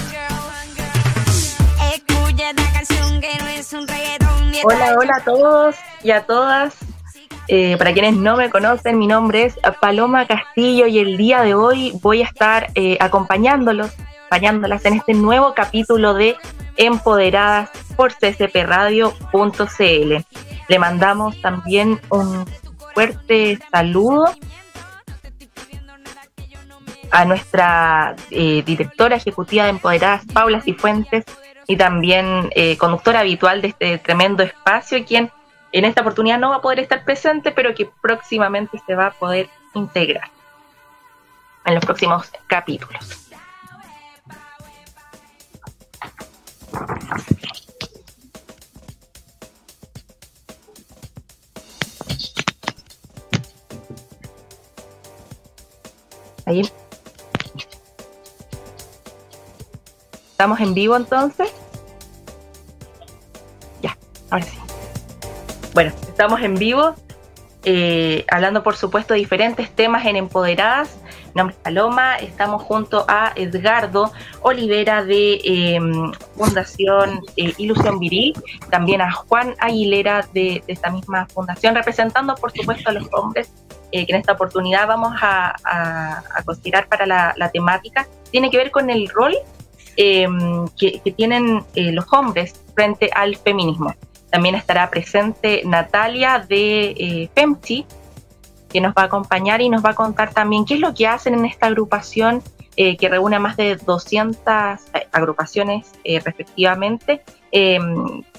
Escucha esta canción Hola, hola a todos y a todas. Eh, para quienes no me conocen, mi nombre es Paloma Castillo y el día de hoy voy a estar eh, acompañándolos, acompañándolas en este nuevo capítulo de Empoderadas por ccpradio.cl. Le mandamos también un fuerte saludo a nuestra eh, directora ejecutiva de Empoderadas, Paula Cifuentes, y también eh, conductora habitual de este tremendo espacio, quien en esta oportunidad no va a poder estar presente, pero que próximamente se va a poder integrar en los próximos capítulos. Ahí. ¿Estamos en vivo entonces? Bueno, estamos en vivo, eh, hablando por supuesto de diferentes temas en Empoderadas. Mi nombre es Paloma, estamos junto a Edgardo Olivera de eh, Fundación eh, Ilusión Viril, también a Juan Aguilera de, esta misma fundación, representando por supuesto a los hombres eh, que en esta oportunidad vamos a, considerar para la, temática, tiene que ver con el rol eh, que, que tienen eh, los hombres frente al feminismo. También estará presente Natalia de eh, FEMCHI, que nos va a acompañar y nos va a contar también qué es lo que hacen en esta agrupación eh, que reúne a más de 200 agrupaciones eh, respectivamente, eh,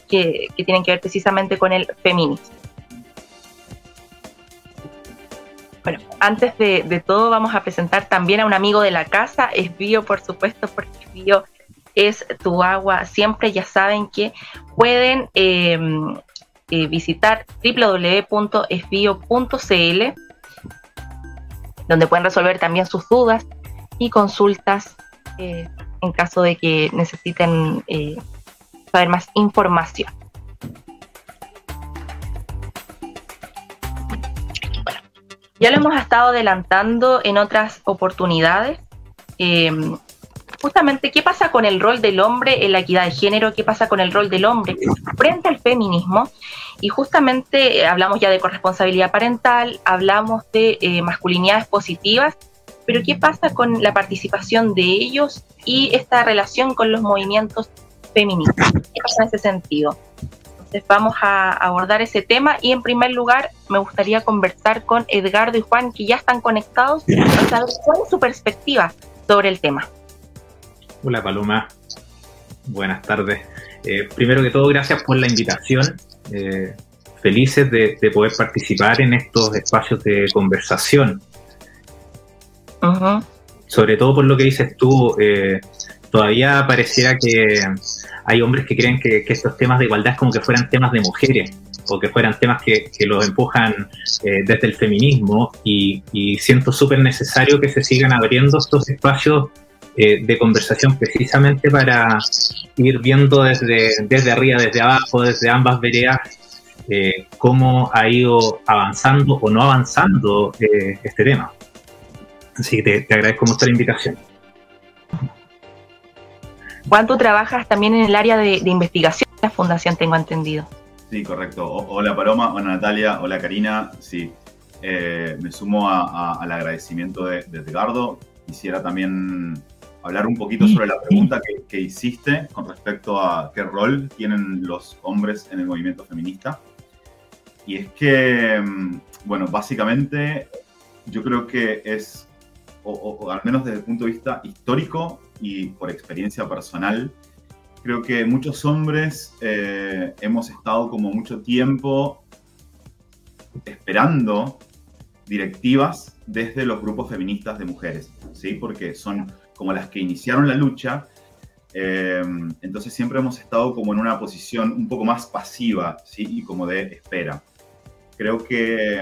que, tienen que ver precisamente con el feminismo. Bueno, antes de, todo vamos a presentar también a un amigo de la casa, Esbío, por supuesto, porque Esbío es tu agua siempre. Ya saben que pueden eh, eh, visitar www.esbio.cl, donde pueden resolver también sus dudas y consultas eh, en caso de que necesiten eh, saber más información. Ya lo hemos estado adelantando en otras oportunidades. Justamente, ¿qué pasa con el rol del hombre en la equidad de género? ¿Qué pasa con el rol del hombre frente al feminismo? Y justamente eh, hablamos ya de corresponsabilidad parental, hablamos de eh, masculinidades positivas, pero ¿qué pasa con la participación de ellos y esta relación con los movimientos feministas? ¿Qué pasa en ese sentido? Entonces vamos a abordar ese tema y en primer lugar me gustaría conversar con Edgardo y Juan que ya están conectados para saber cuál es su perspectiva sobre el tema. Hola Paloma, buenas tardes. Eh, primero que todo, gracias por la invitación. Eh, felices de, de poder participar en estos espacios de conversación. Ujú, Sobre todo por lo que dices tú, eh, todavía pareciera que hay hombres que creen que, que estos temas de igualdad es como que fueran temas de mujeres o que fueran temas que, que los empujan eh, desde el feminismo y, y siento súper necesario que se sigan abriendo estos espacios eh, de conversación precisamente para ir viendo desde, desde arriba, desde abajo, desde ambas veredas, eh, cómo ha ido avanzando o no avanzando eh, este tema. Así que te, te agradezco mucho la invitación. Juan, tú trabajas también en el área de, de investigación de la fundación, tengo entendido. Sí, correcto. O- hola Paloma, hola Natalia, hola Karina. Sí, eh, me sumo a- a- al agradecimiento de, de Edgardo. Quisiera también hablar un poquito sobre la pregunta que, que hiciste con respecto a qué rol tienen los hombres en el movimiento feminista. Y es que, mm, bueno, básicamente yo creo que es, o, o- o al menos desde el punto de vista histórico y por experiencia personal, creo que muchos hombres eh, hemos estado como mucho tiempo esperando directivas desde los grupos feministas de mujeres, ¿sí? Porque son como las que iniciaron la lucha Eh, entonces siempre hemos estado como en una posición un poco más pasiva, ¿sí? Y como de espera. Creo que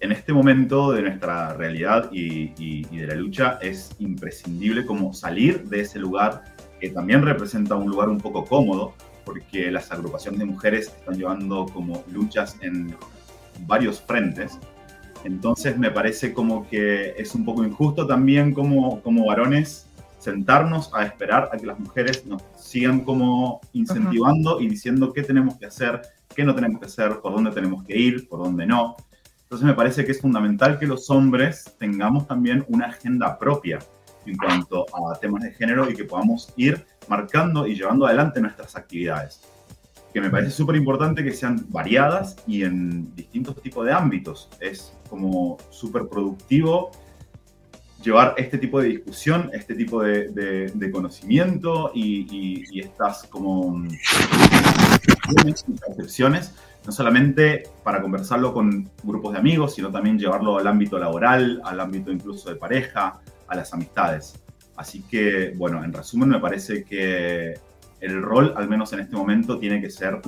en este momento de nuestra realidad y, y, y, de la lucha es imprescindible como salir de ese lugar que también representa un lugar un poco cómodo, porque las agrupaciones de mujeres están llevando como luchas en varios frentes. Entonces me parece como que es un poco injusto también como, como varones sentarnos a esperar a que las mujeres nos sigan como incentivando uh -huh. y diciendo qué tenemos que hacer, qué no tenemos que hacer, por dónde tenemos que ir, por dónde no. Entonces me parece que es fundamental que los hombres tengamos también una agenda propia en cuanto a temas de género y que podamos ir marcando y llevando adelante nuestras actividades. Que me parece súper importante que sean variadas y en distintos tipos de ámbitos. Es como súper productivo llevar este tipo de discusión, este tipo de, de, de conocimiento y, y, y, estas como percepciones, no solamente para conversarlo con grupos de amigos, sino también llevarlo al ámbito laboral, al ámbito incluso de pareja, a las amistades. Así que, bueno, en resumen, me parece que el rol, al menos en este momento, tiene que ser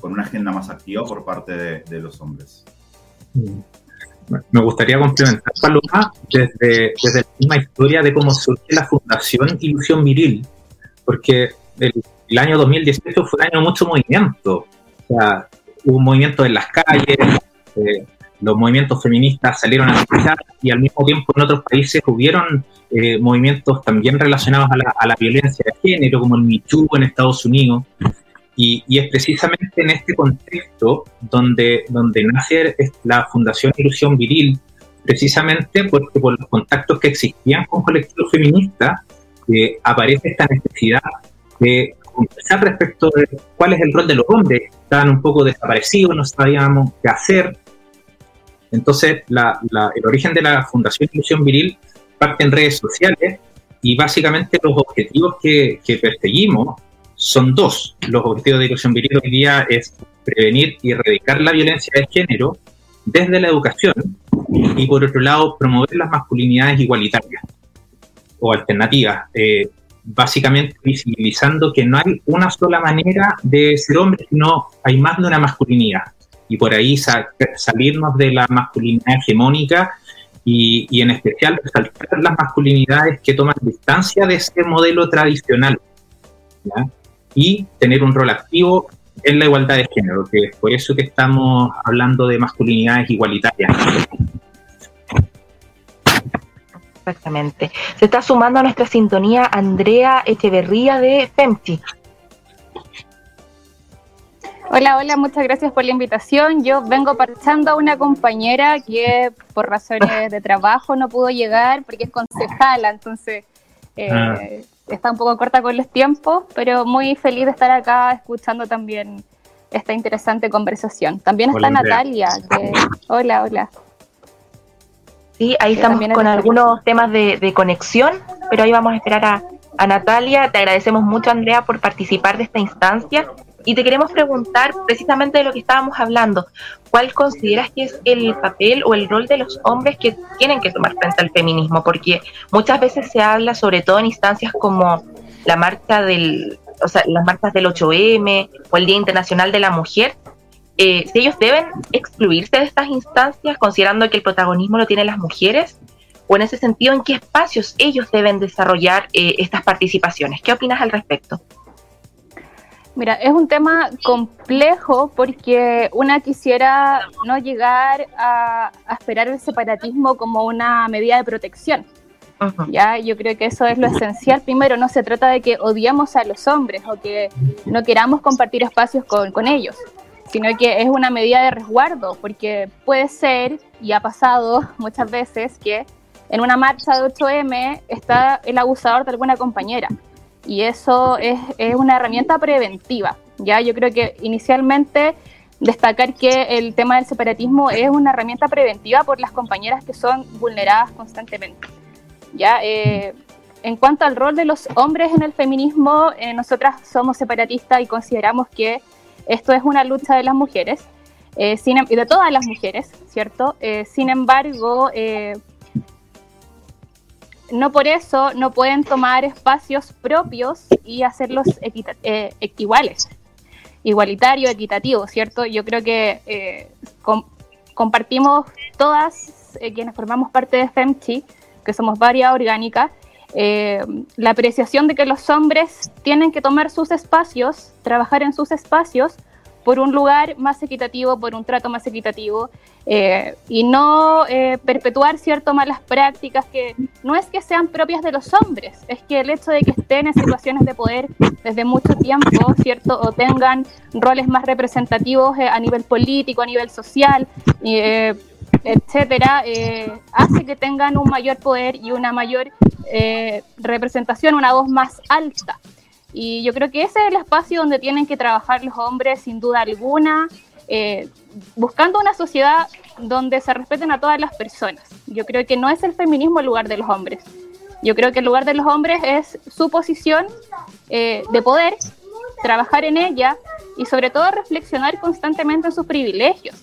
con una agenda más activa por parte de, los hombres. Me gustaría complementar, Paloma, desde, desde la misma historia de cómo surge la Fundación Ilusión Viril, porque el, el año 2018 fue un año de mucho movimiento. Hubo un movimiento en las calles, eh, los movimientos feministas salieron a luchar y al mismo tiempo en otros países hubieron eh, movimientos también relacionados a la, a la, violencia de género, como el Too en Estados Unidos. Y, y, es precisamente en este contexto donde, donde nace la Fundación Ilusión Viril, precisamente porque por los contactos que existían con colectivos feministas, eh, aparece esta necesidad de conversar respecto de cuál es el rol de los hombres. Estaban un poco desaparecidos, no sabíamos qué hacer. Entonces, el origen de la Fundación Ilusión Viril parte en redes sociales y básicamente los objetivos que, que perseguimos son dos. Los objetivos de Ilusión Viril hoy día es prevenir y erradicar la violencia de género desde la educación y por otro lado promover las masculinidades igualitarias o alternativas. Eh, básicamente visibilizando que no hay una sola manera de ser hombre, sino hay más de una masculinidad. Y por ahí sa salirnos de la masculinidad hegemónica y, y, en especial resaltar las masculinidades que toman distancia de ese modelo tradicional. Y tener un rol activo en la igualdad de género, que es por eso que estamos hablando de masculinidades igualitarias. Exactamente. Se está sumando a nuestra sintonía Andrea Echeverría de FEMCI. Hola, hola, muchas gracias por la invitación. Yo vengo parchando a una compañera que por razones de trabajo no pudo llegar porque es concejala, entonces eh, ah. está un poco corta con los tiempos, pero muy feliz de estar acá escuchando también esta interesante conversación. También está hola, Natalia. Que... Hola, hola. Sí, ahí que estamos con algunos temas de, de, conexión, pero ahí vamos a esperar a, a, Natalia. Te agradecemos mucho, Andrea, por participar de esta instancia. Y te queremos preguntar precisamente de lo que estábamos hablando. ¿Cuál consideras que es el papel o el rol de los hombres que tienen que tomar frente al feminismo? Porque muchas veces se habla, sobre todo en instancias como la marcha del, o sea, las marchas del 8M o el Día Internacional de la Mujer, eh, si ellos deben excluirse de estas instancias, considerando que el protagonismo lo tienen las mujeres, o en ese sentido, en qué espacios ellos deben desarrollar eh, estas participaciones. ¿Qué opinas al respecto? Mira, es un tema complejo porque una quisiera no llegar a, a esperar el separatismo como una medida de protección. Ya, yo creo que eso es lo esencial. Primero, no se trata de que odiamos a los hombres o que no queramos compartir espacios con, con ellos sino que es una medida de resguardo, porque puede ser, y ha pasado muchas veces, que en una marcha de 8M está el abusador de alguna compañera. Y eso es, es una herramienta preventiva. Ya yo creo que inicialmente destacar que el tema del separatismo es una herramienta preventiva por las compañeras que son vulneradas constantemente. Ya, eh, en cuanto al rol de los hombres en el feminismo, eh, nosotras somos separatistas y consideramos que esto es una lucha de las mujeres, eh, sin, em, de todas las mujeres, ¿cierto? Eh, sin embargo, eh, no por eso no pueden tomar espacios propios y hacerlos eh, iguales, igualitario, equitativo, ¿cierto? Yo creo que eh, compartimos todas eh, quienes formamos parte de FEMCHI, que somos varias orgánicas, la apreciación de que los hombres tienen que tomar sus espacios, trabajar en sus espacios por un lugar más equitativo, por un trato más equitativo eh, y no eh, perpetuar ciertas malas prácticas que no es que sean propias de los hombres, es que el hecho de que estén en situaciones de poder desde mucho tiempo, ¿cierto? O tengan roles más representativos eh, a nivel político, a nivel social, etcétera, hace que tengan un mayor poder y una mayor representación, una voz más alta. Y yo creo que ese es el espacio donde tienen que trabajar los hombres, sin duda alguna, eh, buscando una sociedad donde se respeten a todas las personas. Yo creo que no es el feminismo el lugar de los hombres. Yo creo que el lugar de los hombres es su posición eh, de poder, trabajar en ella y sobre todo reflexionar constantemente en sus privilegios.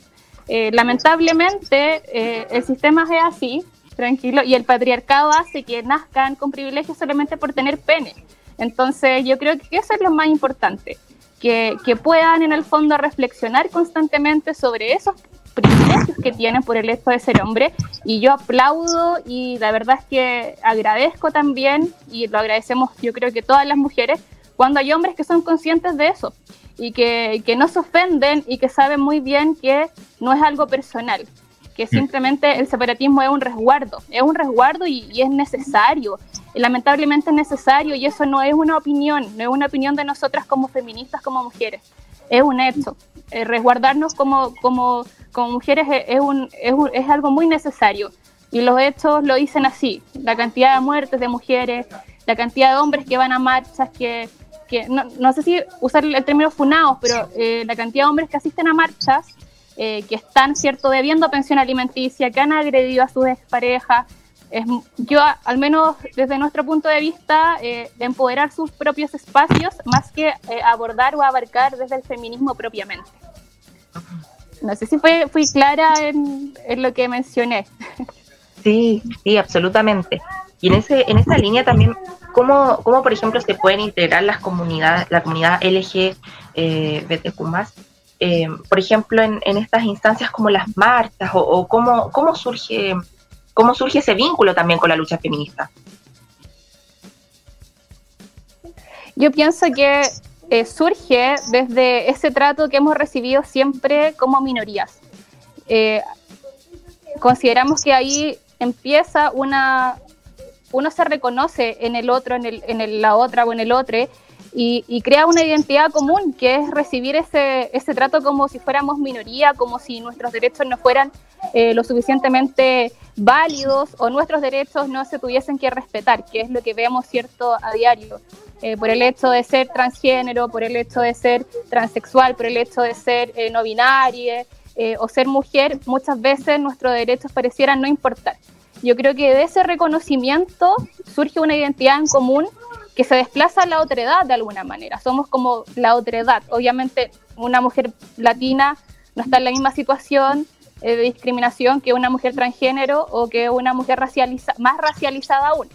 Eh, lamentablemente el sistema es así, tranquilo, y el patriarcado hace que nazcan con privilegios solamente por tener pene. Entonces yo creo que eso es lo más importante, que, puedan en el fondo reflexionar constantemente sobre esos privilegios que tienen por el hecho de ser hombre y yo aplaudo y la verdad es que agradezco también y lo agradecemos yo creo que todas las mujeres cuando hay hombres que son conscientes de eso y que, que no se ofenden y que saben muy bien que no es algo personal, que mm. simplemente el separatismo es un resguardo, es un resguardo y, es necesario, lamentablemente es necesario y eso no es una opinión, no es una opinión de nosotras como feministas, como mujeres, es un hecho. Eh, resguardarnos como, como, como mujeres es, un, es, es algo muy necesario y los hechos lo dicen así, la cantidad de muertes de mujeres, la cantidad de hombres que van a marchas, que, que no, no sé si usar el término funados, pero eh, la cantidad de hombres que asisten a marchas eh, que están, ¿cierto?, debiendo pensión alimenticia, que han agredido a sus exparejas. Es, yo, al menos desde nuestro punto de vista, eh, empoderar sus propios espacios más que eh, abordar o abarcar desde el feminismo propiamente. No sé si fue, fui clara en, lo que mencioné. Sí, sí, absolutamente. Y en, ese, en esa línea también, ¿cómo, ¿cómo, por ejemplo, se pueden integrar las comunidades, la comunidad LGBTQ+, eh, por ejemplo, en, estas instancias como las marchas o, cómo, cómo, surge, cómo surge ese vínculo también con la lucha feminista? Yo pienso que eh, surge desde ese trato que hemos recibido siempre como minorías. Eh, consideramos que ahí empieza una, uno se reconoce en el otro, en, el, en la otra o en el otro, y, crea una identidad común, que es recibir ese, ese trato como si fuéramos minoría, como si nuestros derechos no fueran eh, lo suficientemente válidos o nuestros derechos no se tuviesen que respetar, que es lo que vemos cierto a diario. Eh, por el hecho de ser transgénero, por el hecho de ser transexual, por el hecho de ser eh, no binaria o ser mujer, muchas veces nuestros derechos parecieran no importar. Yo creo que de ese reconocimiento surge una identidad en común que se desplaza a la otredad de alguna manera. Somos como la otredad. Obviamente una mujer latina no está en la misma situación eh, de discriminación que una mujer transgénero o que una mujer racializa más racializada aún.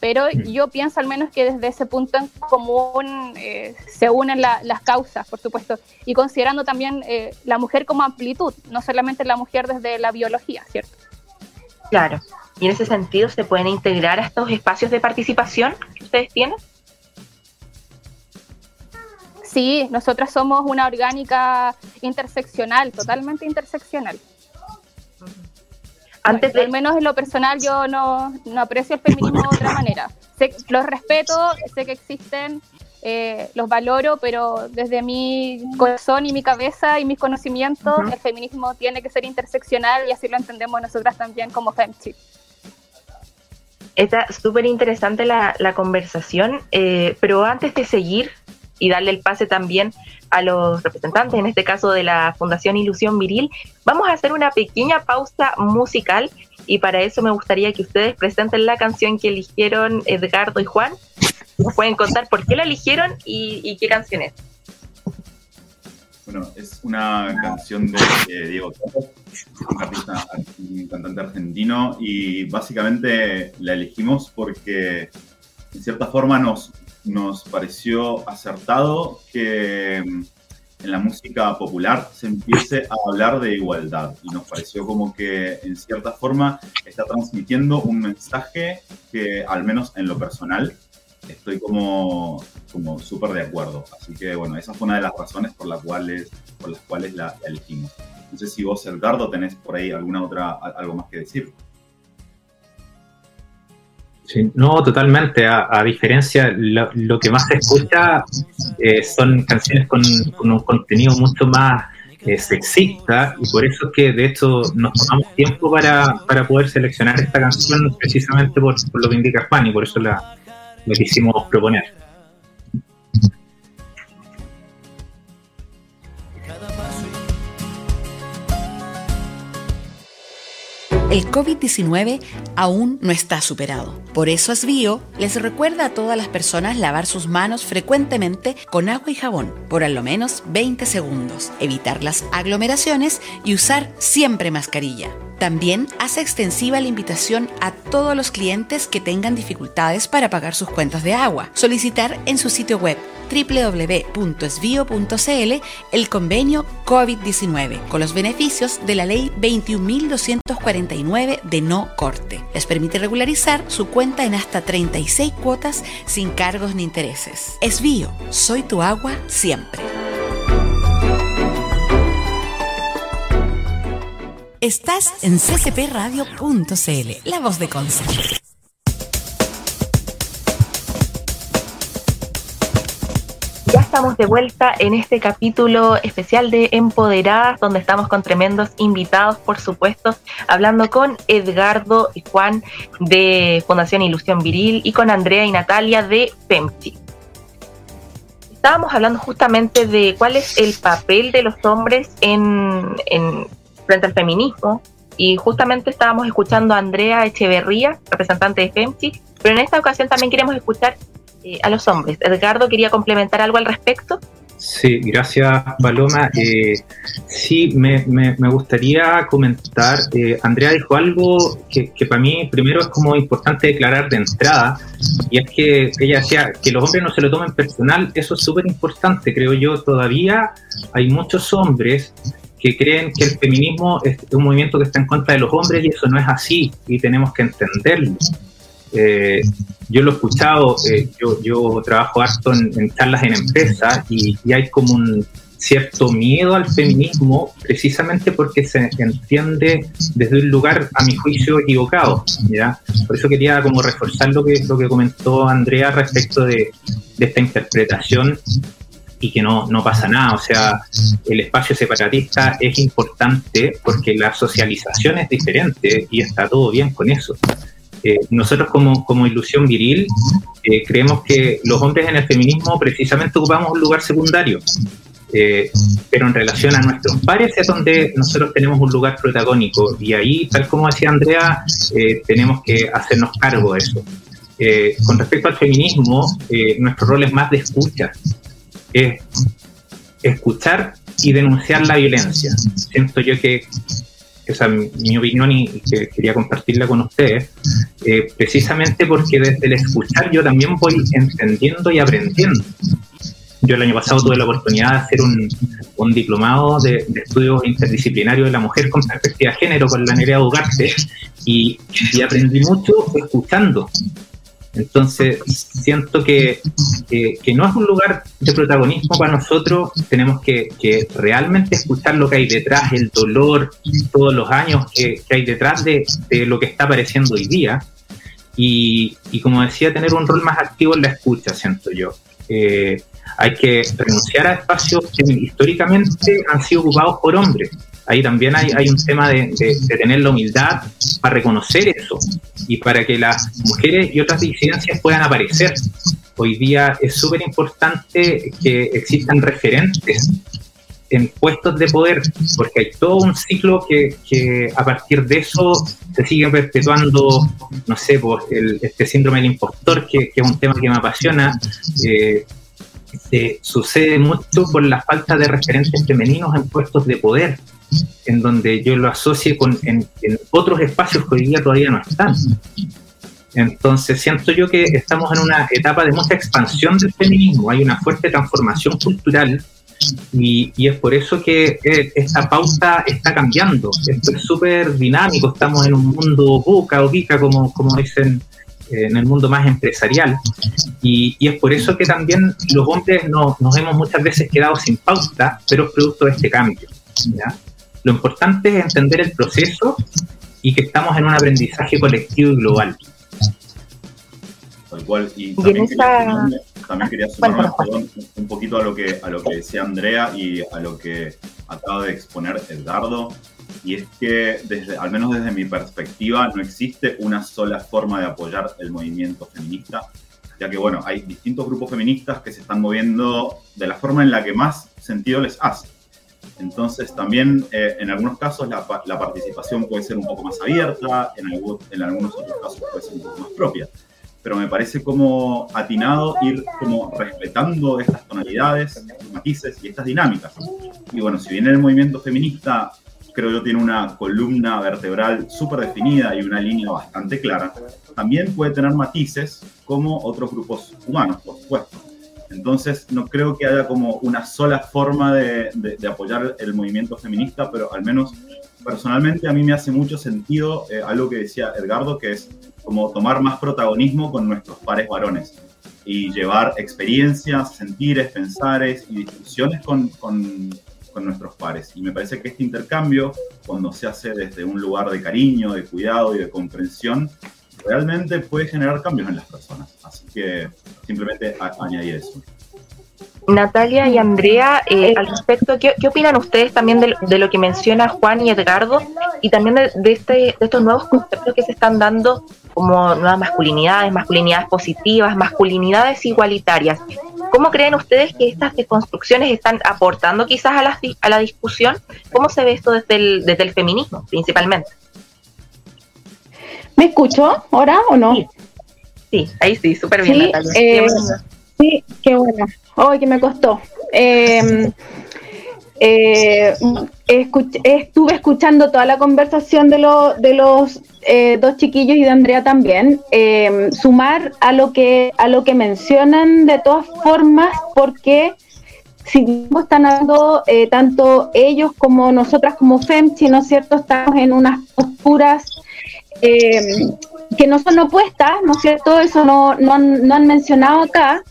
Pero yo pienso al menos que desde ese punto en común eh, se unen las causas, por supuesto, y considerando también eh, la mujer como amplitud, no solamente la mujer desde la biología, ¿cierto? Claro. Y en ese sentido, ¿se pueden integrar a estos espacios de participación que ustedes tienen? Sí, nosotras somos una orgánica interseccional, totalmente interseccional. Antes de... Al menos en lo personal yo no, aprecio el feminismo de otra manera. Sé, los respeto, sé que existen, eh, los valoro, pero desde mi corazón y mi cabeza y mis conocimientos, el feminismo tiene que ser interseccional y así lo entendemos nosotras también como FemChip. Está súper interesante la, conversación, eh, pero antes de seguir y darle el pase también a los representantes, en este caso de la Fundación Ilusión Viril, vamos a hacer una pequeña pausa musical y para eso me gustaría que ustedes presenten la canción que eligieron Edgardo y Juan. Nos pueden contar por qué la eligieron y, y qué canción es. Bueno, es una canción de eh, Diego Torres, un artista, un cantante argentino, y básicamente la elegimos porque en cierta forma nos, nos pareció acertado que mm, en la música popular se empiece a hablar de igualdad. Y nos pareció como que en cierta forma está transmitiendo un mensaje que al menos en lo personal estoy como, como súper de acuerdo. Así que bueno, esa fue una de las razones por las cuales, por las cuales la, elegimos. No sé si vos, Edgardo, tenés por ahí alguna otra, algo más que decir. Sí, no, totalmente. A, diferencia, lo, que más se escucha eh, son canciones con, un contenido mucho más eh, sexista y por eso es que de hecho nos tomamos tiempo para, poder seleccionar esta canción precisamente por, por lo que indica Juan y por eso la, lo quisimos proponer. El COVID-19 aún no está superado. Por eso Asbio les recuerda a todas las personas lavar sus manos frecuentemente con agua y jabón por al menos 20 segundos, evitar las aglomeraciones y usar siempre mascarilla. También hace extensiva la invitación a todos los clientes que tengan dificultades para pagar sus cuentas de agua. Solicitar en su sitio web www.esvio.cl el convenio COVID-19 con los beneficios de la ley 21.249 de no corte. Les permite regularizar su cuenta en hasta 36 cuotas sin cargos ni intereses. Esvío, soy tu agua siempre. Estás en ccpradio.cl, la voz de Conce. Ya estamos de vuelta en este capítulo especial de Empoderadas, donde estamos con tremendos invitados, por supuesto, hablando con Edgardo y Juan de Fundación Ilusión Viril y con Andrea y Natalia de FEMCHI. Estábamos hablando justamente de cuál es el papel de los hombres en, en frente al feminismo. Y justamente estábamos escuchando a Andrea Echeverría, representante de FEMCI, pero en esta ocasión también queremos escuchar eh, a los hombres. Edgardo, ¿quería complementar algo al respecto? Sí, gracias Paloma. Eh, sí, me, me, gustaría comentar, eh, Andrea dijo algo que, que, para mí primero es como importante declarar de entrada, y es que ella decía que los hombres no se lo tomen personal, eso es súper importante, creo yo, todavía hay muchos hombres que creen que el feminismo es un movimiento que está en contra de los hombres y eso no es así y tenemos que entenderlo. Eh, yo lo he escuchado, eh, yo, yo, trabajo harto en, charlas en empresas y, hay como un cierto miedo al feminismo precisamente porque se entiende desde un lugar, a mi juicio, equivocado. ¿ya? Por eso quería como reforzar lo que, lo que comentó Andrea respecto de, de esta interpretación y que no, no pasa nada. O sea, el espacio separatista es importante porque la socialización es diferente y está todo bien con eso. Eh, nosotros como, como, ilusión viril eh, creemos que los hombres en el feminismo precisamente ocupamos un lugar secundario, eh, pero en relación a nuestros pares es donde nosotros tenemos un lugar protagónico y ahí, tal como decía Andrea, tenemos que hacernos cargo de eso. con respecto al feminismo, nuestro rol es más de escucha, es escuchar y denunciar la violencia. Siento yo que esa es mi opinión y que quería compartirla con ustedes, eh, precisamente porque desde el escuchar yo también voy entendiendo y aprendiendo. Yo el año pasado tuve la oportunidad de hacer un, diplomado de, estudios interdisciplinarios de la mujer con perspectiva de género con la Nerea Ugarte y, y aprendí mucho escuchando, entonces, siento que, que, no es un lugar de protagonismo para nosotros, tenemos que, realmente escuchar lo que hay detrás, el dolor, todos los años que, hay detrás de, lo que está apareciendo hoy día. Y, y, como decía, tener un rol más activo en la escucha, siento yo. Eh, hay que renunciar a espacios que históricamente han sido ocupados por hombres ahí también hay, un tema de, tener la humildad para reconocer eso y para que las mujeres y otras disidencias puedan aparecer. Hoy día es súper importante que existan referentes en puestos de poder, porque hay todo un ciclo que, a partir de eso se sigue perpetuando, no sé, este síndrome del impostor, que, que, es un tema que me apasiona. Eh, se sucede mucho por la falta de referentes femeninos en puestos de poder, en donde yo lo asocie con en, otros espacios que hoy día todavía no están. Entonces siento yo que estamos en una etapa de mucha expansión del feminismo, hay una fuerte transformación cultural y, y es por eso que eh, esta pauta está cambiando. Esto es súper dinámico, estamos en un mundo buca o bica, como, como dicen eh, en el mundo más empresarial. Y, y, es por eso que también los hombres no, nos hemos muchas veces quedado sin pauta, pero es producto de este cambio. ¿ya? Lo importante es entender el proceso y que estamos en un aprendizaje colectivo y global. Tal cual. Y también, quería, también quería sumarme un poquito a lo, que, a lo que decía Andrea y a lo que acaba de exponer Edgardo. Y es que, desde, al menos desde mi perspectiva, no existe una sola forma de apoyar el movimiento feminista, ya que, bueno, hay distintos grupos feministas que se están moviendo de la forma en la que más sentido les hace. Entonces, también eh, en algunos casos la, la, participación puede ser un poco más abierta, en, en algunos otros casos puede ser un poco más propia pero me parece como atinado ir como respetando estas tonalidades, estos matices y estas dinámicas. Y bueno, si bien el movimiento feminista creo yo tiene una columna vertebral súper definida y una línea bastante clara, también puede tener matices como otros grupos humanos, por supuesto. Entonces, no creo que haya como una sola forma de, apoyar el movimiento feminista, pero al menos personalmente a mí me hace mucho sentido eh, algo que decía Edgardo, que es como tomar más protagonismo con nuestros pares varones y llevar experiencias, sentires, pensares y discusiones con, nuestros pares. Y me parece que este intercambio, cuando se hace desde un lugar de cariño, de cuidado y de comprensión, realmente puede generar cambios en las personas. Así que simplemente añadir eso. Natalia y Andrea, eh, al respecto, ¿qué, opinan ustedes también de, lo que menciona Juan y Edgardo y también de, este, de estos nuevos conceptos que se están dando como nuevas masculinidades, masculinidades positivas, masculinidades igualitarias? ¿Cómo creen ustedes que estas construcciones están aportando quizás a la, a la discusión? ¿Cómo se ve esto desde el, desde el feminismo, principalmente? ¿Me escucho ahora o no? Sí, ahí sí, súper bien, sí, Natalia. Eh, sí, qué bueno. Hoy que me costó. Em, eh, estuve escuchando toda la conversación de, de los eh, dos chiquillos y de Andrea también. Em, sumar a lo que a lo que mencionan de todas formas, porque si están hablando eh, tanto ellos como nosotras como FEMCHI, ¿no es cierto? Estamos en unas posturas em, que no son opuestas, ¿no es cierto? Eso no, no, no han mencionado acá.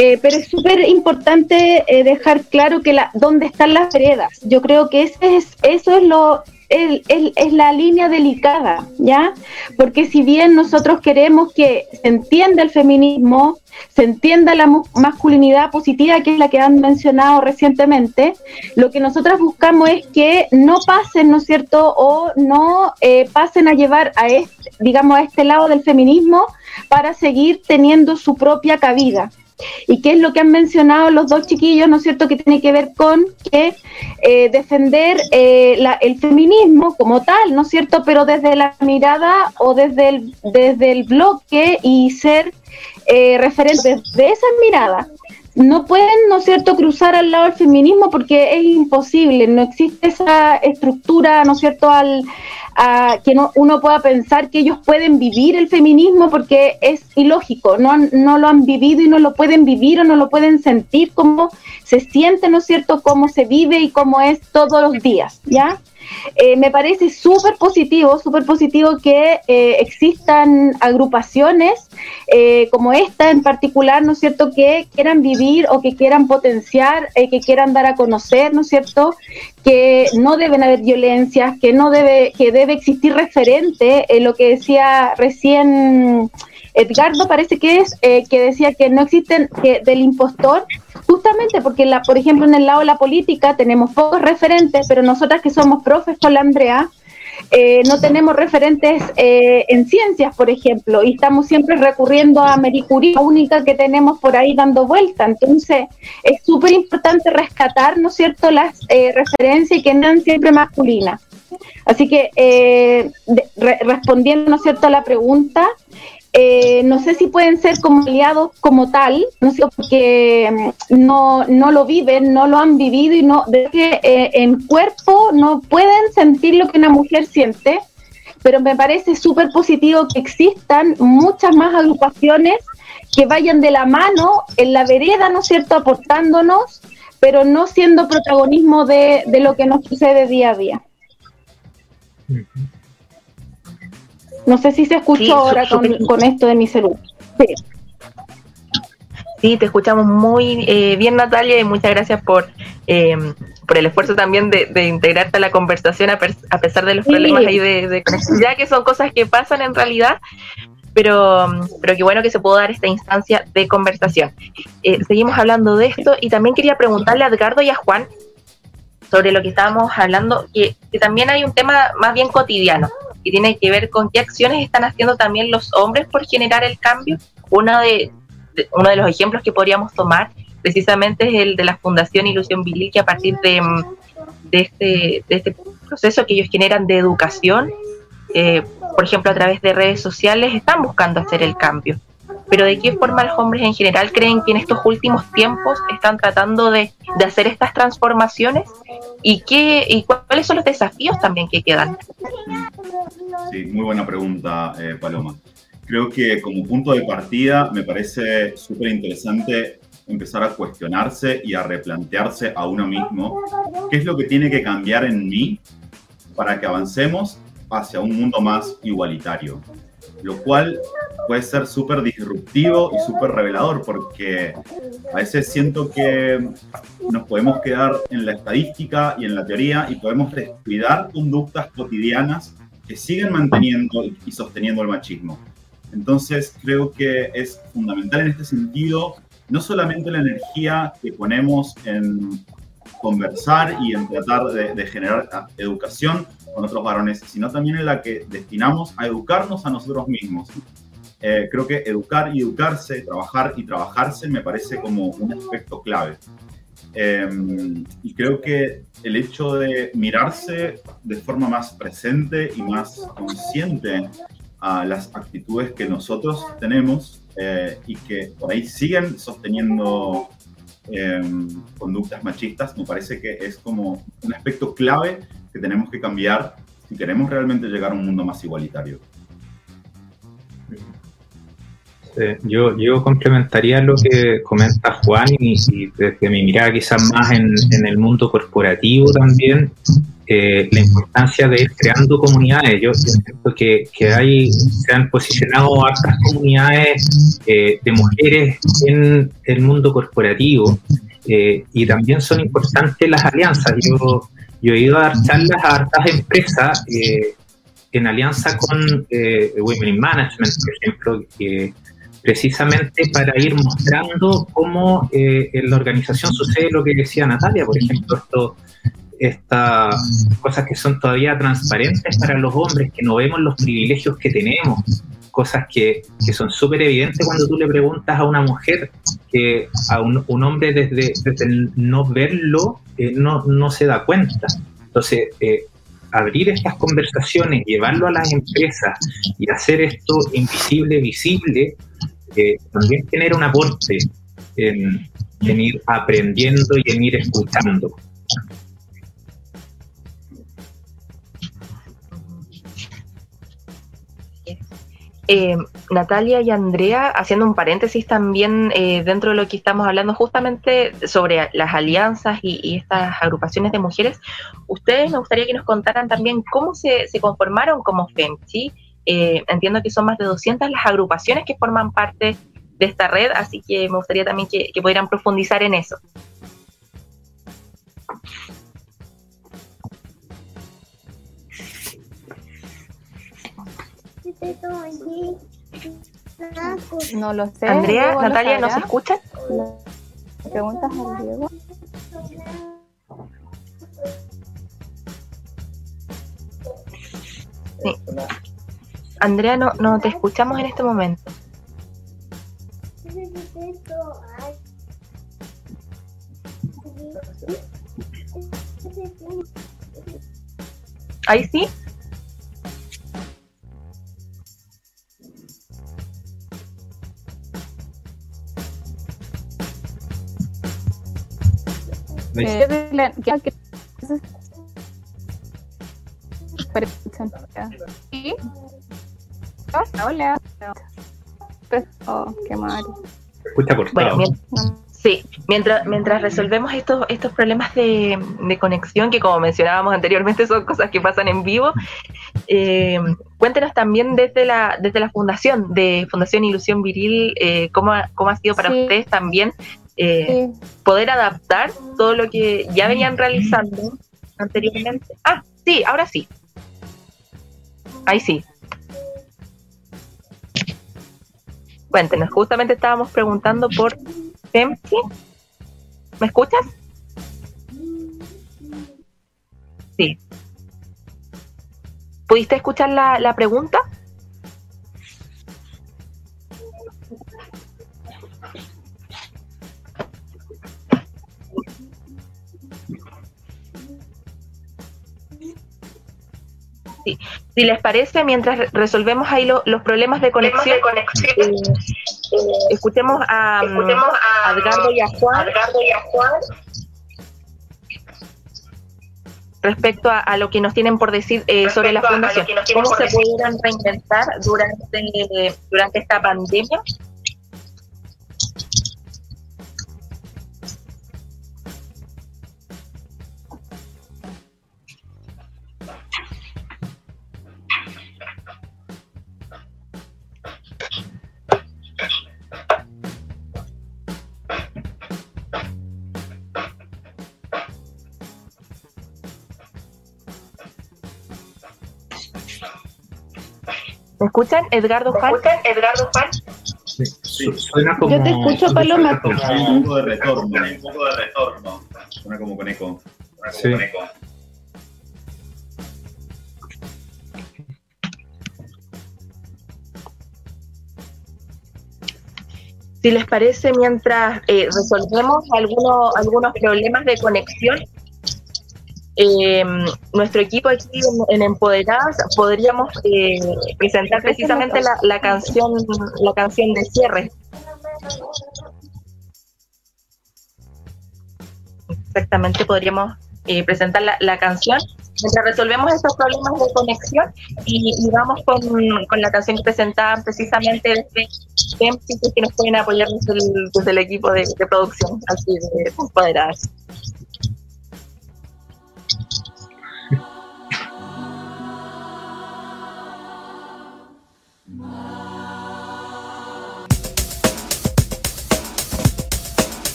Eh, pero es súper importante eh, dejar claro que la, dónde están las veredas. Yo creo que ese es, eso es lo es, la línea delicada, ¿ya? Porque si bien nosotros queremos que se entienda el feminismo, se entienda la masculinidad positiva, que es la que han mencionado recientemente, lo que nosotros buscamos es que no pasen, ¿no es cierto?, o no eh, pasen a llevar a este, digamos, a este lado del feminismo para seguir teniendo su propia cabida. ¿Y qué es lo que han mencionado los dos chiquillos, ¿no es cierto?, que tiene que ver con que eh, defender eh, el feminismo como tal, ¿no es cierto?, pero desde la mirada o desde el, desde el bloque y ser eh, referentes de esa mirada. No pueden, ¿no es cierto?, cruzar al lado del feminismo porque es imposible, no existe esa estructura, ¿no es cierto?, al, que no, uno pueda pensar que ellos pueden vivir el feminismo porque es ilógico, no, no lo han vivido y no lo pueden vivir o no lo pueden sentir como se siente, ¿no es cierto?, cómo se vive y cómo es todos los días, ¿ya? Eh, me parece súper positivo, súper positivo que eh, existan agrupaciones eh, como esta en particular, ¿no es cierto?, que quieran vivir o que quieran potenciar, que quieran dar a conocer, ¿no es cierto?, que no deben haber violencias, que no debe, que debe existir referente, en lo que decía recién Edgardo parece que es eh, que decía que no existen que del impostor, justamente porque, la, por ejemplo, en el lado de la política tenemos pocos referentes, pero nosotras que somos profes con la Andrea, eh, no tenemos referentes eh, en ciencias, por ejemplo, y estamos siempre recurriendo a Mercury, la única que tenemos por ahí dando vuelta. Entonces, es súper importante rescatar, ¿no es cierto?, las referencias y que sean siempre masculinas. Así que, respondiendo, ¿no es cierto?, a la pregunta, eh, no sé si pueden ser como aliados como tal, no sé, porque mm, no, no lo viven, no lo han vivido y no, de que eh, en cuerpo no pueden sentir lo que una mujer siente, pero me parece súper positivo que existan muchas más agrupaciones que vayan de la mano en la vereda, ¿no es cierto?, aportándonos, pero no siendo protagonismo de, de lo que nos sucede día a día. No sé si se escuchó Sí, ahora su- con, esto de mi celular. Sí. Sí, te escuchamos muy eh, bien, Natalia, y muchas gracias por, eh, por el esfuerzo también de, de integrarte a la conversación a, pesar de los Sí. problemas ahí de, de conectividad, que son cosas que pasan en realidad, pero, pero qué bueno que se pudo dar esta instancia de conversación. Eh, seguimos hablando de esto y también quería preguntarle a Edgardo y a Juan sobre lo que estábamos hablando, que, que también hay un tema más bien cotidiano, que tiene que ver con qué acciones están haciendo también los hombres por generar el cambio. Uno de, uno de los ejemplos que podríamos tomar precisamente es el de la Fundación Ilusión Viril, que a partir de, mm, este, de este proceso que ellos generan de educación, eh, por ejemplo, a través de redes sociales, están buscando hacer el cambio. Pero ¿de qué forma los hombres en general creen que en estos últimos tiempos están tratando de, de hacer estas transformaciones? ¿Y, qué, ¿Y cuáles son los desafíos también que quedan? Sí, muy buena pregunta, eh, Paloma. Creo que como punto de partida me parece súper interesante empezar a cuestionarse y a replantearse a uno mismo qué es lo que tiene que cambiar en mí para que avancemos hacia un mundo más igualitario. Lo cual puede ser súper disruptivo y súper revelador porque a veces siento que nos podemos quedar en la estadística y en la teoría y podemos descuidar conductas cotidianas que siguen manteniendo y sosteniendo el machismo. Entonces creo que es fundamental en este sentido no solamente la energía que ponemos en conversar y en tratar de, de generar educación con otros varones, sino también en la que destinamos a educarnos a nosotros mismos. Eh, creo que educar y educarse, trabajar y trabajarse me parece como un aspecto clave. Eh, y creo que el hecho de mirarse de forma más presente y más consciente a las actitudes que nosotros tenemos eh, y que por ahí siguen sosteniendo eh, conductas machistas, me parece que es como un aspecto clave que tenemos que cambiar si queremos realmente llegar a un mundo más igualitario. Yo, yo complementaría lo que comenta Juan y, y desde mi mirada quizás más en, en el mundo corporativo también, eh, la importancia de ir creando comunidades. Yo siento que, que hay, se han posicionado hartas comunidades eh, de mujeres en el mundo corporativo eh, y también son importantes las alianzas. Yo, yo he ido a dar charlas a hartas empresas eh, en alianza con eh, Women in Management, por ejemplo, que precisamente para ir mostrando cómo eh, en la organización sucede lo que decía Natalia, por ejemplo, esto, estas cosas que son todavía transparentes para los hombres, que no vemos los privilegios que tenemos, cosas que, que son súper evidentes cuando tú le preguntas a una mujer que a un, un hombre desde, desde no verlo eh, no, no se da cuenta. Entonces, eh, abrir estas conversaciones, llevarlo a las empresas y hacer esto invisible, visible, eh, también genera un aporte en, en ir aprendiendo y en ir escuchando. Eh, Natalia y Andrea, haciendo un paréntesis también eh, dentro de lo que estamos hablando justamente sobre las alianzas y, estas agrupaciones de mujeres, ustedes me gustaría que nos contaran también cómo se, se conformaron como FEMCHI. Eh, entiendo que son más de 200 las agrupaciones que forman parte de esta red, así que me gustaría también que, que pudieran profundizar en eso. No lo sé. Andrea, Diego, ¿lo Natalia, ¿nos escuchan? ¿Le preguntas al Diego? Andrea, no, no te escuchamos en este momento. Ahí sí. Mientras, mientras resolvemos estos, estos problemas de, de conexión, que como mencionábamos anteriormente son cosas que pasan en vivo, eh, cuéntenos también desde la, desde la fundación, de Fundación Ilusión Viril, eh, cómo, ha, cómo ha sido para Sí. ustedes también eh, Sí. poder adaptar todo lo que ya venían realizando anteriormente. Ah, sí, ahora sí. Ahí sí. Cuéntenos, justamente estábamos preguntando por FEMSI. ¿Me escuchas? Sí. ¿Pudiste escuchar la, la pregunta? Si les parece, mientras re- resolvemos ahí lo- los problemas de conexión, eh, escuchemos a, a Edgardo y a Juan respecto a, a lo que nos tienen por decir eh, sobre la fundación. ¿Cómo se pudieron reinventar durante, durante esta pandemia? Escuchan? Edgardo Juan. Edgardo Juan. Sí, su- Suena como. Yo te escucho, Paloma. Hay un poco de retorno, un poco de retorno. Suena como con eco. Suena como Sí. con eco. Si les parece, mientras eh, resolvemos algunos, algunos problemas de conexión, eh, nuestro equipo aquí en, en Empoderadas podríamos eh, presentar precisamente la, la canción la canción de cierre. Exactamente, podríamos eh, presentar la, la canción mientras resolvemos estos problemas de conexión y, y vamos con, con la canción que presentaban precisamente desde Tempi, que nos pueden apoyar desde el, desde el equipo de, de producción, así de empoderadas.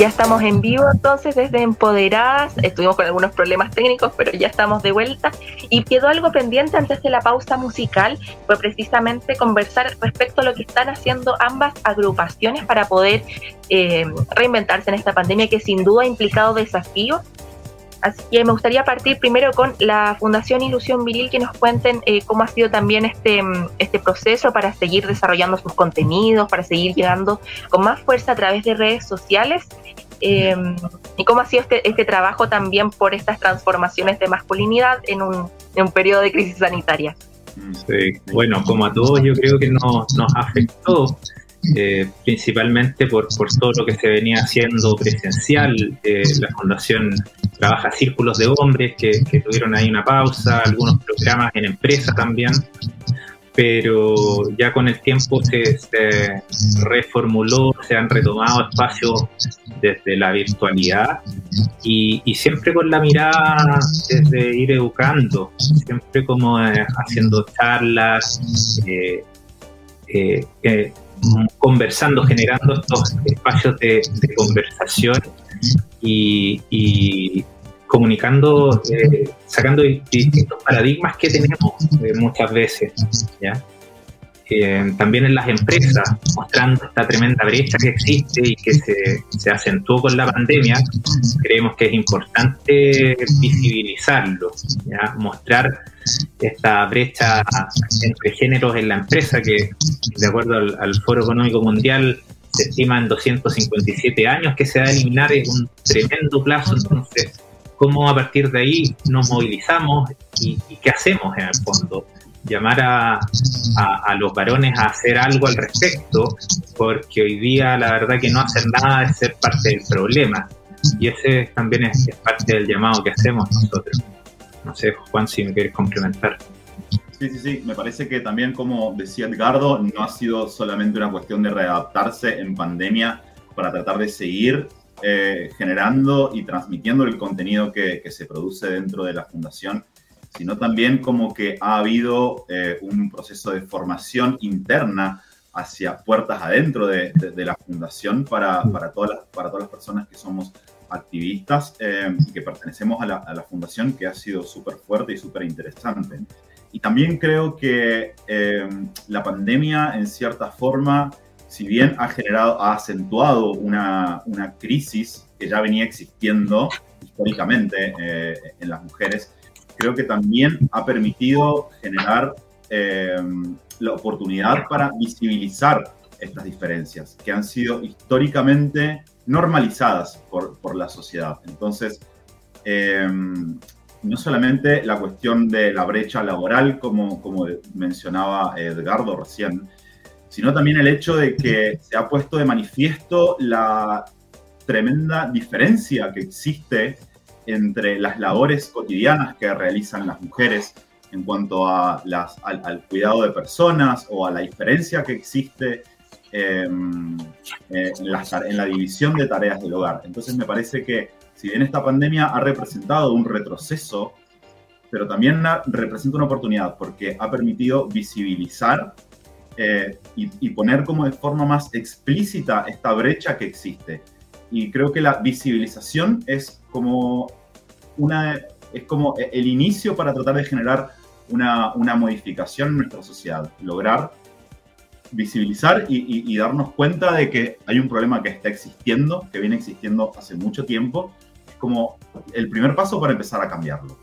Ya estamos en vivo entonces desde Empoderadas. Estuvimos con algunos problemas técnicos, pero ya estamos de vuelta. Y quedó algo pendiente antes de la pausa musical, fue precisamente conversar respecto a lo que están haciendo ambas agrupaciones para poder eh, reinventarse en esta pandemia que sin duda ha implicado desafíos. Así que me gustaría partir primero con la Fundación Ilusión Viril, que nos cuenten eh, cómo ha sido también este, mm, este proceso para seguir desarrollando sus contenidos, para seguir llegando con más fuerza a través de redes sociales eh, y cómo ha sido este, este trabajo también por estas transformaciones de masculinidad en un, en un periodo de crisis sanitaria. Sí, bueno, como a todos yo creo que nos, nos afectó eh, principalmente por, todo lo que se venía haciendo presencial. Eh, la fundación trabaja círculos de hombres que, tuvieron ahí una pausa, algunos programas en empresa también, pero ya con el tiempo se, reformuló, se han retomado espacios desde la virtualidad y, siempre con la mirada desde ir educando, siempre como eh, haciendo charlas, eh, eh, conversando, generando estos espacios de, conversación y, comunicando, eh, sacando di- distintos paradigmas que tenemos eh, muchas veces. ¿ya? También en las empresas, mostrando esta tremenda brecha que existe y que se, acentuó con la pandemia, creemos que es importante visibilizarlo, mostrar esta brecha entre géneros en la empresa que, de acuerdo al, al Foro Económico Mundial, se estima en 257 años que se va a eliminar en un tremendo plazo, entonces cómo a partir de ahí nos movilizamos y, qué hacemos en el fondo. Llamar a, a, los varones a hacer algo al respecto, porque hoy día la verdad que no hacer nada es ser parte del problema. Y ese también es, es parte del llamado que hacemos nosotros. No sé, Juan, si me quieres complementar. Sí, sí, sí. Me parece que también, como decía Edgardo, no ha sido solamente una cuestión de readaptarse en pandemia para tratar de seguir eh, generando y transmitiendo el contenido que, se produce dentro de la fundación, sino también como que ha habido eh, un proceso de formación interna hacia puertas adentro de, la fundación para, para, todas las, para todas las personas que somos activistas eh, y que pertenecemos a la, a la fundación, que ha sido súper fuerte y súper interesante. Y también creo que la pandemia, en cierta forma, si bien ha generado, ha acentuado una, una crisis que ya venía existiendo históricamente eh, en las mujeres, creo que también ha permitido generar eh, la oportunidad para visibilizar estas diferencias que han sido históricamente normalizadas por, por la sociedad. Entonces, eh, no solamente la cuestión de la brecha laboral, como, como mencionaba Edgardo recién, sino también el hecho de que se ha puesto de manifiesto la tremenda diferencia que existe entre las labores cotidianas que realizan las mujeres en cuanto a las, al, cuidado de personas o a la diferencia que existe em, eh, en, en la división de tareas del hogar. Entonces me parece que si bien esta pandemia ha representado un retroceso, pero también representa una oportunidad porque ha permitido visibilizar eh, y, poner como de forma más explícita esta brecha que existe. Y creo que la visibilización es como, una, es como el inicio para tratar de generar una, una modificación en nuestra sociedad, lograr visibilizar y, y, darnos cuenta de que hay un problema que está existiendo, que viene existiendo hace mucho tiempo, es como el primer paso para empezar a cambiarlo.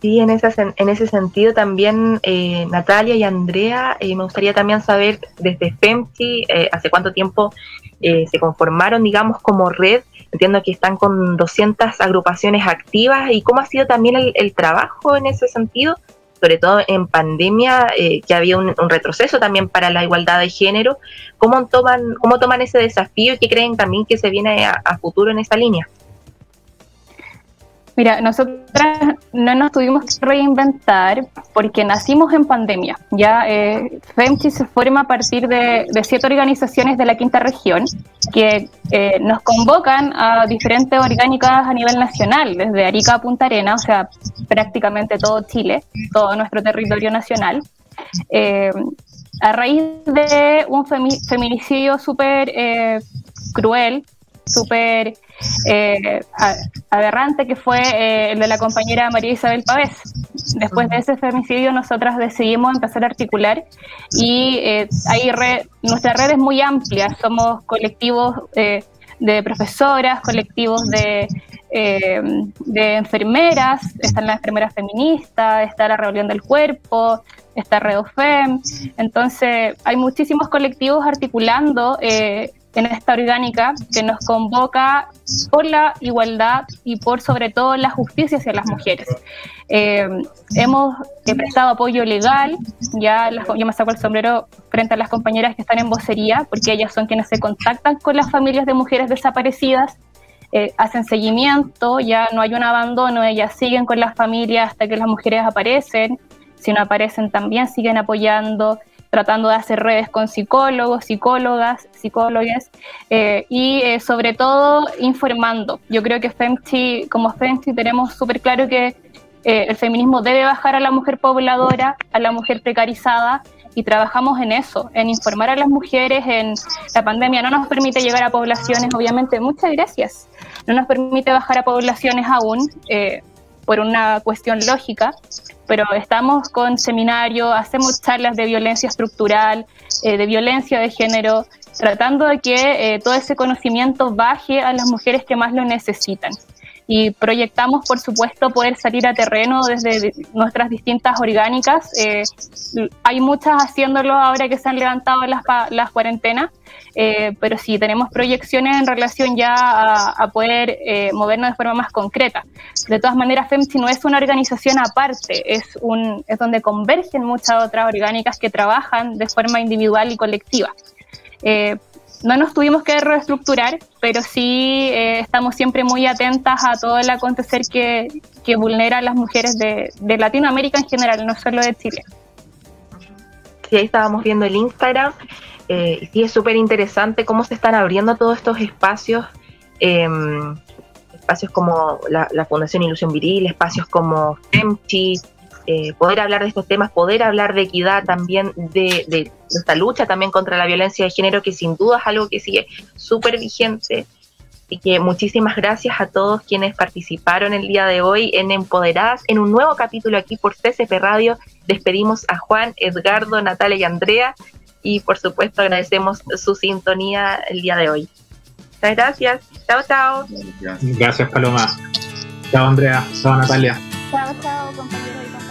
Sí, en, en ese sentido también, eh, Natalia y Andrea, eh, me gustaría también saber desde FEMCI, eh, hace cuánto tiempo se conformaron, digamos, como red. Entiendo que están con 200 agrupaciones activas y cómo ha sido también el, trabajo en ese sentido, sobre todo en pandemia, que había un, retroceso también para la igualdad de género. ¿Cómo toman, cómo toman ese desafío y qué creen también que se viene a futuro en esa línea? Mira, nosotras no nos tuvimos que reinventar porque nacimos en pandemia. Ya eh, FEMCHI se forma a partir de, siete organizaciones de la quinta región que eh, nos convocan a diferentes orgánicas a nivel nacional, desde Arica a Punta Arena, o sea, prácticamente todo Chile, todo nuestro territorio nacional. Eh, a raíz de un feminicidio súper eh, cruel, súper eh, aberrante que fue eh, el de la compañera María Isabel Pavés. Después de ese femicidio nosotras decidimos empezar a articular y eh, hay nuestra red es muy amplia, somos colectivos eh, de profesoras, colectivos de, de enfermeras, están las enfermeras feministas, está la Rebelión del Cuerpo, está Redofem, entonces hay muchísimos colectivos articulando eh, en esta orgánica que nos convoca por la igualdad y por sobre todo la justicia hacia las mujeres. Eh, hemos prestado apoyo legal, ya yo me saco el sombrero frente a las compañeras que están en vocería, porque ellas son quienes se contactan con las familias de mujeres desaparecidas, eh, hacen seguimiento, ya no hay un abandono, ellas siguen con las familias hasta que las mujeres aparecen, si no aparecen también siguen apoyando, tratando de hacer redes con psicólogos, psicólogas, psicólogas eh, y eh, sobre todo informando. Yo creo que FEMCHI, como FEMCHI tenemos súper claro que eh, el feminismo debe bajar a la mujer pobladora, a la mujer precarizada y trabajamos en eso, en informar a las mujeres. En la pandemia no nos permite llegar a poblaciones, obviamente, muchas gracias. No nos permite bajar a poblaciones aún por una cuestión lógica, pero estamos con seminarios, hacemos charlas de violencia estructural, eh, de violencia de género, tratando de que eh, todo ese conocimiento baje a las mujeres que más lo necesitan. Y proyectamos, por supuesto, poder salir a terreno desde nuestras distintas orgánicas. Eh, hay muchas haciéndolo ahora que se han levantado las, las cuarentenas, eh, pero sí tenemos proyecciones en relación ya a, poder eh, movernos de forma más concreta. De todas maneras, FEMCI no es una organización aparte, es, un, es donde convergen muchas otras orgánicas que trabajan de forma individual y colectiva no nos tuvimos que reestructurar, pero sí eh, estamos siempre muy atentas a todo el acontecer que, vulnera a las mujeres de, Latinoamérica en general, no solo de Chile. Sí, ahí estábamos viendo el Instagram. Eh, sí, es súper interesante cómo se están abriendo todos estos espacios. Em, espacios como la, la, Fundación Ilusión Viril, espacios como FEMCHI, eh, poder hablar de estos temas, poder hablar de equidad también, de, esta lucha también contra la violencia de género, que sin duda es algo que sigue súper vigente. Y que muchísimas gracias a todos quienes participaron el día de hoy en Empoderadas, en un nuevo capítulo aquí por CCP Radio. Despedimos a Juan, Edgardo, Natalia y Andrea y por supuesto agradecemos su sintonía el día de hoy. Muchas gracias. Chao, chao. Gracias, Paloma. Chao, Andrea. Chao, Natalia. Chao, chao, compañeros y compañeras.